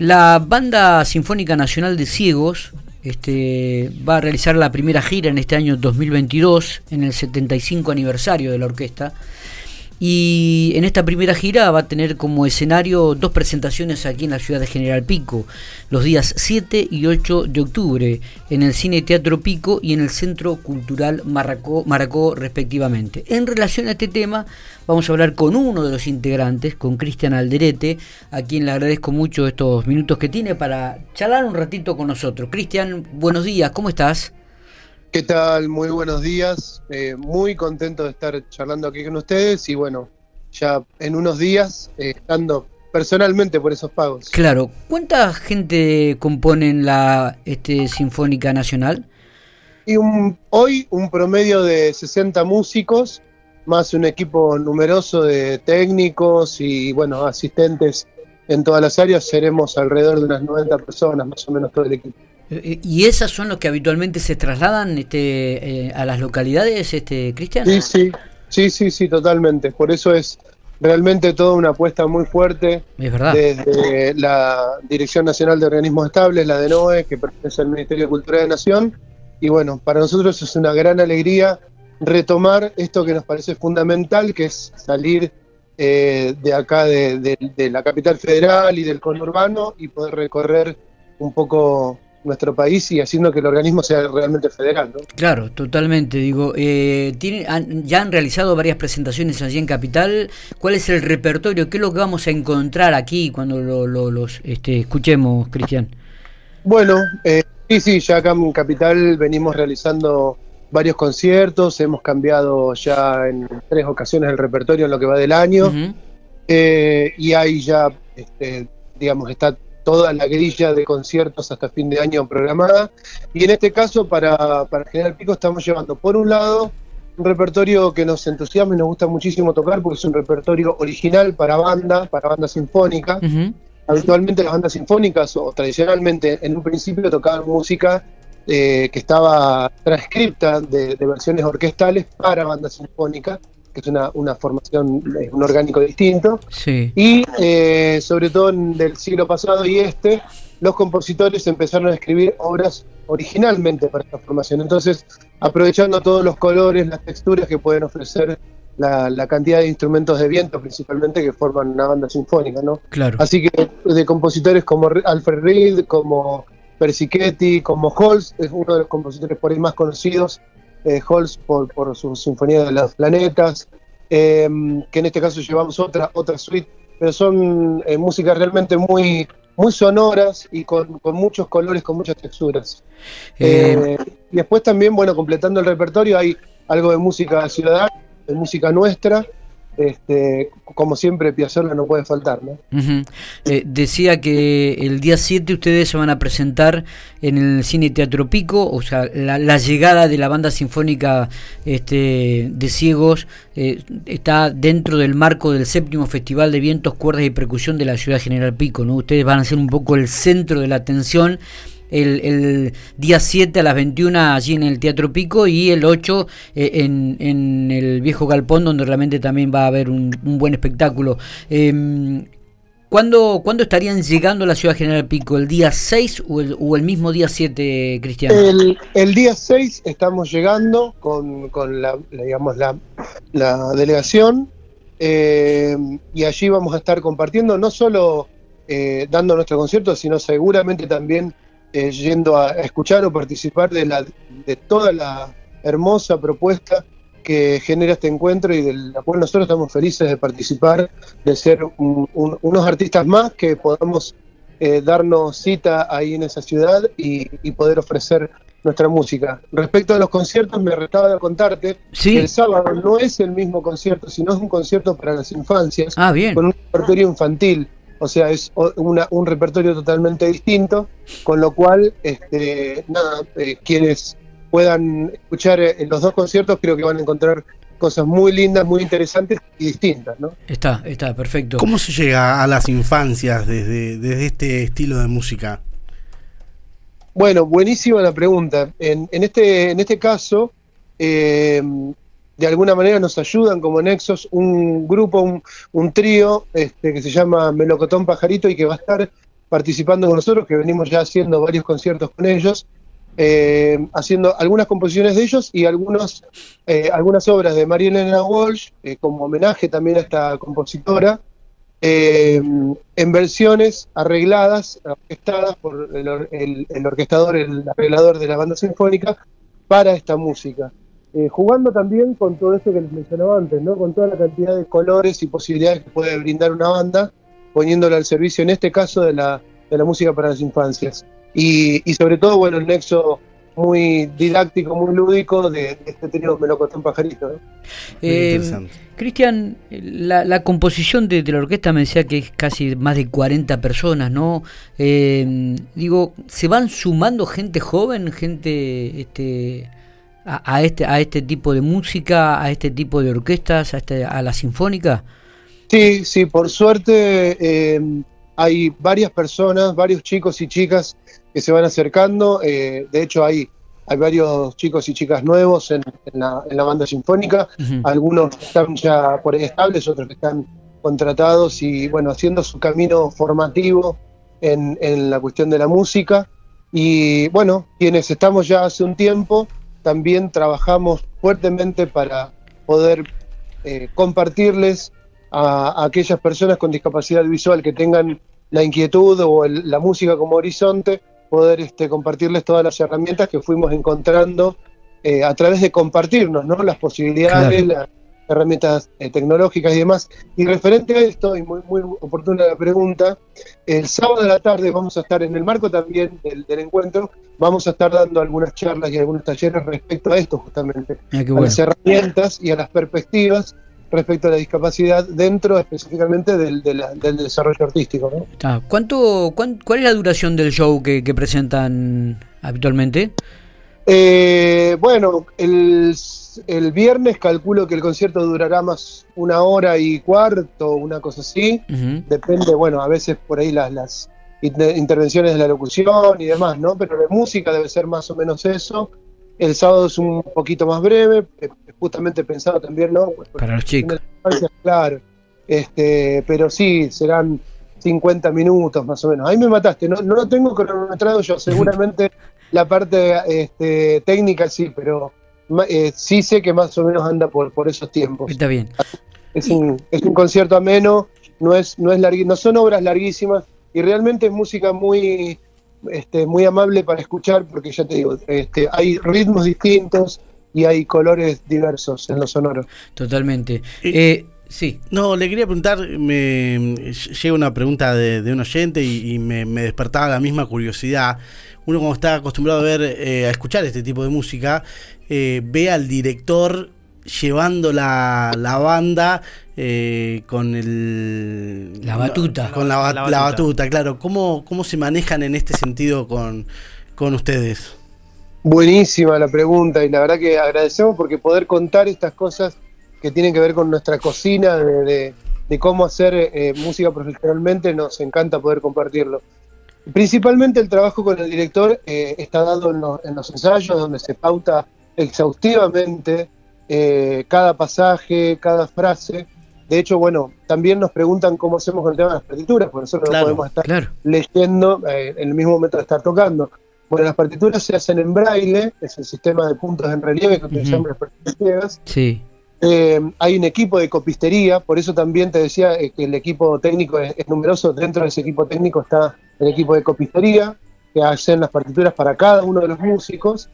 La Banda Sinfónica Nacional de Ciegos este, va a realizar la primera gira en este año 2022, en el 75 aniversario de la orquesta. Y en esta primera gira va a tener como escenario dos presentaciones aquí en la ciudad de General Pico, los días 7 y 8 de octubre, en el Cine Teatro Pico y en el Centro Cultural Maracó, Maracó respectivamente. En relación a este tema, vamos a hablar con uno de los integrantes, con Cristian Alderete, a quien le agradezco mucho estos minutos que tiene para charlar un ratito con nosotros. Cristian, buenos días, ¿cómo estás? ¿Qué tal? Muy buenos días. Eh, muy contento de estar charlando aquí con ustedes y bueno, ya en unos días eh, estando personalmente por esos pagos. Claro. ¿Cuánta gente componen la este, Sinfónica Nacional? Y hoy un promedio de 60 músicos, más un equipo numeroso de técnicos y bueno, asistentes en todas las áreas, seremos alrededor de unas 90 personas, más o menos todo el equipo. Eh, ¿Y esas son los que habitualmente se trasladan este, eh, a las localidades, este, Cristian? Sí, sí, sí, sí, sí, totalmente. Por eso es realmente toda una apuesta muy fuerte es verdad. desde la Dirección Nacional de Organismos Estables, la de NOE, que pertenece al Ministerio de Cultura de Nación. Y bueno, para nosotros es una gran alegría retomar esto que nos parece fundamental, que es salir eh, de acá, de, de la capital federal y del conurbano, y poder recorrer un poco nuestro país y haciendo que el organismo sea realmente federal. ¿no? Claro, totalmente. Digo, eh, ya han realizado varias presentaciones allí en Capital. ¿Cuál es el repertorio? ¿Qué es lo que vamos a encontrar aquí cuando lo, los este, escuchemos, Cristian? Bueno, eh, sí, sí, ya acá en Capital venimos realizando varios conciertos, hemos cambiado ya en tres ocasiones el repertorio en lo que va del año. Eh, y ahí ya, este, digamos, está toda la grilla de conciertos hasta fin de año programada. Y en este caso, para, para General Pico, estamos llevando, por un lado, un repertorio que nos entusiasma y nos gusta muchísimo tocar, porque es un repertorio original para banda, para banda sinfónica. Habitualmente las bandas sinfónicas, o tradicionalmente en un principio, tocaban música eh, que estaba transcripta de, de versiones orquestales para banda sinfónica que es una, una formación, un orgánico distinto. Y eh, sobre todo en del siglo pasado y este, los compositores empezaron a escribir obras originalmente para esta formación. Entonces, aprovechando todos los colores, las texturas que pueden ofrecer la, cantidad de instrumentos de viento principalmente que forman una banda sinfónica, ¿no? Claro. Así que de compositores como Alfred Reed, como Persichetti, como Holst, es uno de los compositores por ahí más conocidos eh, Holst por, por, su Sinfonía de los Planetas, em, que en este caso llevamos otra, otra suite, pero son eh, músicas realmente muy, muy sonoras y con, con muchos colores, con muchas texturas. Eh, y después también, bueno, completando el repertorio hay algo de música ciudadana, de música nuestra, este, como siempre, Piazzolla no puede faltar. ¿no? Eh, decía que el día 7 ustedes se van a presentar en el Cine Teatro Pico, o sea, la, llegada de la banda sinfónica este, de ciegos eh, está dentro del marco del séptimo Festival de Vientos, Cuerdas y Percusión de la Ciudad General Pico. ¿no? Ustedes van a ser un poco el centro de la atención el, día 7 a las 21 allí en el Teatro Pico y el 8 eh, en, en, el Viejo Galpón, donde realmente también va a haber un, buen espectáculo. Eh, ¿cuándo, estarían llegando a la Ciudad General Pico? ¿El día 6 o el, o el mismo día 7, Cristiano? El, día 6 estamos llegando con, con la, digamos, la, la delegación eh, y allí vamos a estar compartiendo no solo... Eh, dando nuestro concierto, sino seguramente también eh, yendo a, escuchar o participar de, la, de toda la hermosa propuesta que genera este encuentro y de la cual nosotros estamos felices de participar, de ser unos artistas más que podamos eh, darnos cita ahí en esa ciudad y, poder ofrecer nuestra música. Respecto a los conciertos, me restaba de contarte que el sábado no es el mismo concierto, sino es un concierto para las infancias, ah, bien. con un repertorio infantil o sea, es un repertorio totalmente distinto, con lo cual, este, nada, eh, quienes puedan escuchar en eh, los dos conciertos creo que van a encontrar cosas muy lindas, muy interesantes y distintas, ¿no? Está, está, perfecto. ¿Cómo se llega a las infancias desde, desde este estilo de música? Bueno, buenísima la pregunta. En, en, este, en este caso, eh, de alguna manera nos ayudan como Nexos un grupo, un, trío este, que se llama Melocotón Pajarito y que va a estar participando con nosotros, que venimos ya haciendo varios conciertos con ellos, eh, haciendo algunas composiciones de ellos y algunos, eh, algunas obras de María Elena Walsh, eh, como homenaje también a esta compositora, en versiones arregladas, orquestadas por el, el, orquestador, el arreglador de la banda sinfónica, para esta música. Jugando también con todo eso que les mencionaba antes, ¿no? con toda la cantidad de colores y posibilidades que puede brindar una banda, poniéndola al servicio, en este caso, de la, de la música para las infancias y, y sobre todo, bueno, el nexo muy didáctico, muy lúdico de, este tenido melocotón pajarito. Eh, Cristian, la, la, composición de, la orquesta me decía que es casi más de 40 personas, ¿no? Eh, digo, ¿se van sumando gente joven, gente este, a, este, a este tipo de música, a este tipo de orquestas, a, este, a la sinfónica? Sí, sí, por suerte eh, hay varias personas, varios chicos y chicas que se van acercando. Eh, de hecho, hay, hay varios chicos y chicas nuevos en, la, banda sinfónica. Algunos están ya por ahí estables, otros que están contratados y, bueno, haciendo su camino formativo en, la cuestión de la música. Y, bueno, quienes estamos ya hace un tiempo, también trabajamos fuertemente para poder eh, compartirles a, aquellas personas con discapacidad visual que tengan la inquietud o la música como horizonte, poder este, compartirles todas las herramientas que fuimos encontrando eh, a través de compartirnos ¿no? las posibilidades, las herramientas eh, tecnológicas y demás. Y referente a esto, y muy, muy oportuna la pregunta, el sábado de la tarde vamos a estar en el marco también del, encuentro, vamos a estar dando algunas charlas y algunos talleres respecto a esto justamente, ah, a las herramientas y a las perspectivas respecto a la discapacidad dentro específicamente del, desarrollo artístico. ¿no? ¿Cuánto, ¿Cuál es la duración del show que, presentan habitualmente? Eh, bueno, el, viernes calculo que el concierto durará más una hora y cuarto, una cosa así. Depende, bueno, a veces por ahí las, las intervenciones de la locución y demás, ¿no? Pero la música debe ser más o menos eso. El sábado es un poquito más breve, justamente pensado también, ¿no? Para los chicos. Claro. Este, pero sí, serán 50 minutos más o menos. Ahí me mataste, no, no lo tengo cronometrado yo, seguramente la parte este, técnica sí, pero eh, sí sé que más o menos anda por, por esos tiempos. Está bien. Es un, es un concierto ameno, no, es, no, es no son obras larguísimas y realmente es música muy este, muy amable para escuchar, porque ya te digo, este, hay ritmos distintos y hay colores diversos en los sonoros. Totalmente. Eh, sí. No, le quería preguntar, me llega una pregunta de, un oyente y, me, despertaba la misma curiosidad. Uno como está acostumbrado a ver, eh, a escuchar este tipo de música, eh, ve al director llevando la, la banda eh, con el la batuta. con la, batuta. claro. Cómo cómo se manejan en este sentido con, con ustedes buenísima la pregunta y la verdad que agradecemos porque poder contar estas cosas que tienen que ver con nuestra cocina de, de, cómo hacer eh, música profesionalmente nos encanta poder compartirlo principalmente el trabajo con el director eh, está dado en, en los ensayos donde se pauta exhaustivamente eh, cada pasaje, cada frase. De hecho, bueno, también nos preguntan cómo hacemos con el tema de las partituras, porque nosotros no podemos estar leyendo eh, en el mismo momento de estar tocando. Bueno, las partituras se hacen en braille, es el sistema de puntos en relieve que utilizamos las partituras ciegas. Sí. Eh, hay un equipo de copistería, por eso también te decía que el equipo técnico es, numeroso. Dentro de ese equipo técnico está el equipo de copistería, que hacen las partituras para cada uno de los músicos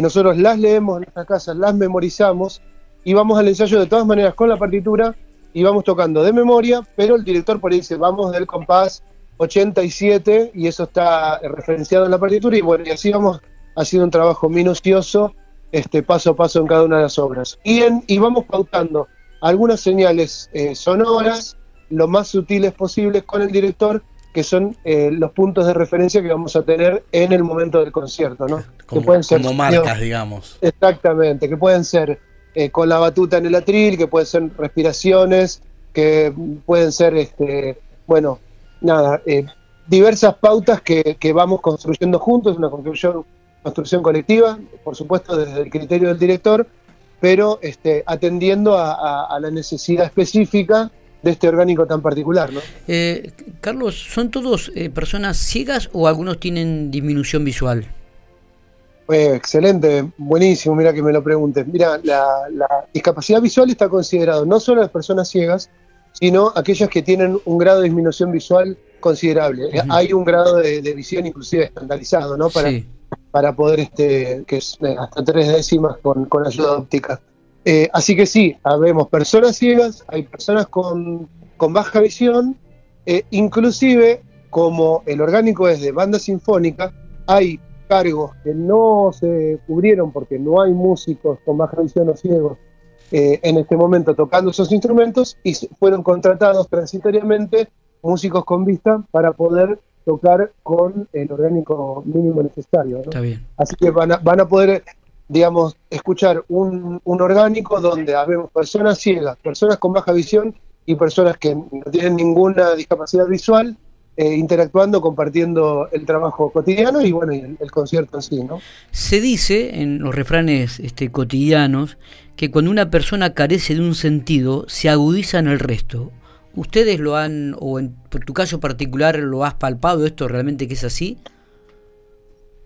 nosotros las leemos en nuestra casa, las memorizamos y vamos al ensayo de todas maneras con la partitura y vamos tocando de memoria, pero el director por ahí dice, vamos del compás 87 y eso está referenciado en la partitura y bueno, y así vamos haciendo un trabajo minucioso este, paso a paso en cada una de las obras. Y, y vamos pautando algunas señales eh, sonoras, lo más sutiles posibles con el director que son eh, los puntos de referencia que vamos a tener en el momento del concierto, ¿no? Como, que pueden ser, marcas, digamos. Exactamente, que pueden ser eh, con la batuta en el atril, que pueden ser respiraciones, que pueden ser, este, bueno, nada, eh, diversas pautas que, vamos construyendo juntos, una construcción, construcción colectiva, por supuesto desde el criterio del director, pero este, atendiendo a, a la necesidad específica de este orgánico tan particular. ¿no? Eh, Carlos, ¿son todos eh, personas ciegas o algunos tienen disminución visual? excelente, buenísimo, mira que me lo preguntes. Mira, la, discapacidad visual está considerado no solo las personas ciegas, sino aquellas que tienen un grado de disminución visual considerable. Hay un grado de, visión inclusive estandarizado, ¿no? Para, para poder, este, que es eh, hasta tres décimas con, con ayuda óptica. Eh, así que sí, habemos personas ciegas, hay personas con, baja visión, eh, inclusive como el orgánico es de banda sinfónica, hay cargos que no se cubrieron porque no hay músicos con baja visión o ciegos eh, en este momento tocando esos instrumentos y fueron contratados transitoriamente músicos con vista para poder tocar con el orgánico mínimo necesario. Así que van a, van a poder digamos, escuchar un, orgánico donde habemos personas ciegas, personas con baja visión y personas que no tienen ninguna discapacidad visual eh, interactuando, compartiendo el trabajo cotidiano y bueno, el, concierto en sí, ¿no? Se dice en los refranes este, cotidianos que cuando una persona carece de un sentido, se agudiza en el resto. ¿Ustedes lo han, o en tu caso particular, lo has palpado esto realmente que es así?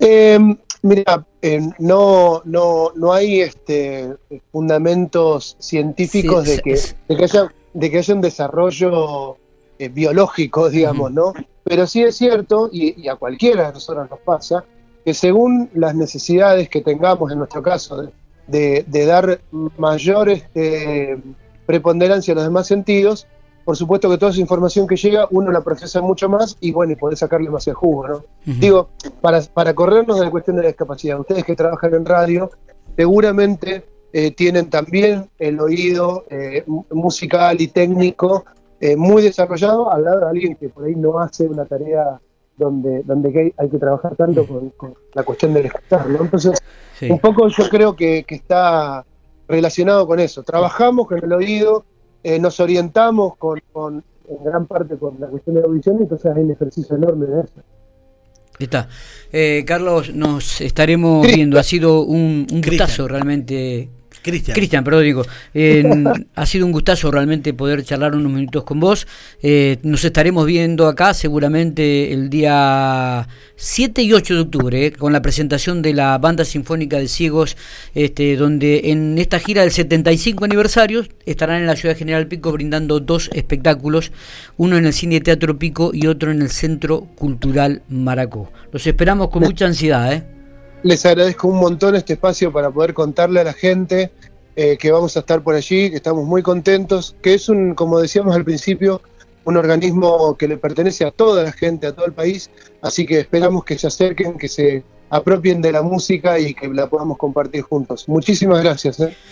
Eh, Mira, eh, no, no, no hay este, fundamentos científicos de, que, de, que haya, de que haya un desarrollo eh, biológico, digamos, ¿no? Pero sí es cierto, y, a cualquiera de nosotros nos pasa, que según las necesidades que tengamos, en nuestro caso, de, de dar mayor este, preponderancia a los demás sentidos, por supuesto que toda esa información que llega uno la procesa mucho más y bueno, y podés sacarle más el jugo, ¿no? Digo, para, para corrernos de la cuestión de la discapacidad, ustedes que trabajan en radio, seguramente eh, tienen también el oído eh, musical y técnico eh, muy desarrollado al lado de alguien que por ahí no hace una tarea donde, donde hay, que trabajar tanto con, la cuestión del escuchar, ¿no? Entonces, un poco yo creo que, que está relacionado con eso. Trabajamos con el oído, eh, nos orientamos con, en gran parte con la cuestión de la audición, entonces hay un ejercicio enorme de eso. Está. Eh, Carlos, nos estaremos viendo. Ha sido un, un gustazo realmente Cristian. Cristian, perdón, digo. ha sido un gustazo realmente poder charlar unos minutos con vos. Eh, nos estaremos viendo acá seguramente el día 7 y 8 de octubre, eh, con la presentación de la Banda Sinfónica de Ciegos, este, donde en esta gira del 75 aniversario estarán en la Ciudad General Pico brindando dos espectáculos, uno en el Cine Teatro Pico y otro en el Centro Cultural Maracó. Los esperamos con mucha ansiedad, ¿eh? Les agradezco un montón este espacio para poder contarle a la gente eh, que vamos a estar por allí, que estamos muy contentos, que es un, como decíamos al principio, un organismo que le pertenece a toda la gente, a todo el país, así que esperamos que se acerquen, que se apropien de la música y que la podamos compartir juntos. Muchísimas gracias. ¿eh?